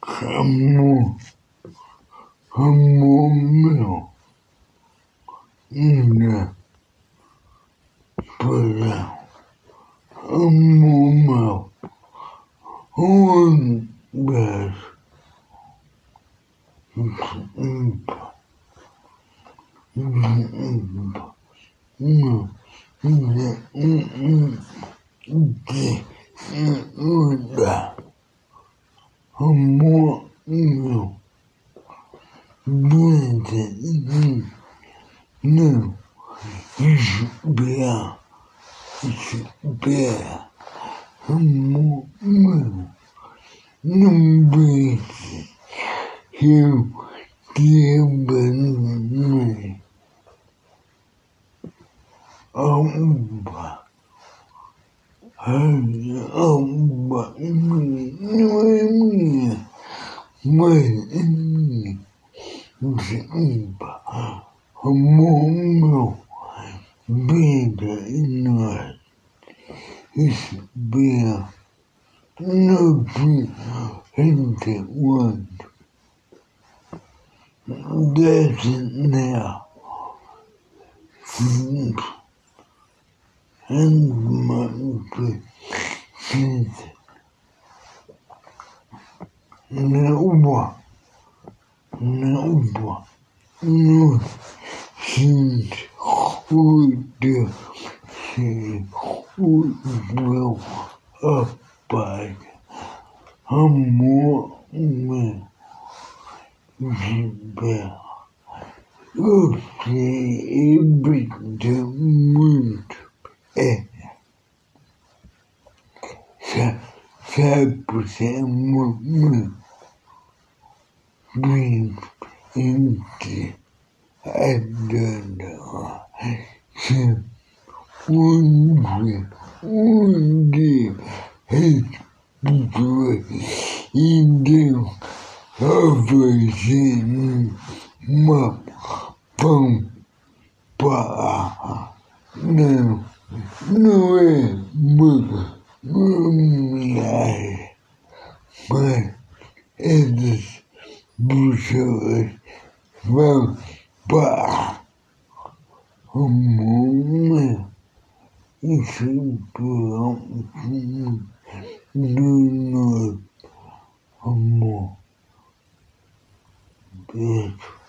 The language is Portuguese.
한몸, 한몸이요. 이제, 그래, 한몸이요. 온, 배, 음, 음, 음, можно будет ну, избя, избя, можно быть чем требованы. Оба, оба, ну, mweni mzimba mumo bida inward isbia nobi hindi word designair and my Nauba, no seems who do see who will abide. Amor meu, de Eu brincar muito. É. Sabe ser muito bem entre a dona. Onde, onde as pessoas irão fazer uma para não, não é minha mas essas pessoas vão para o mundo e se próximo do nosso amor. Beijo.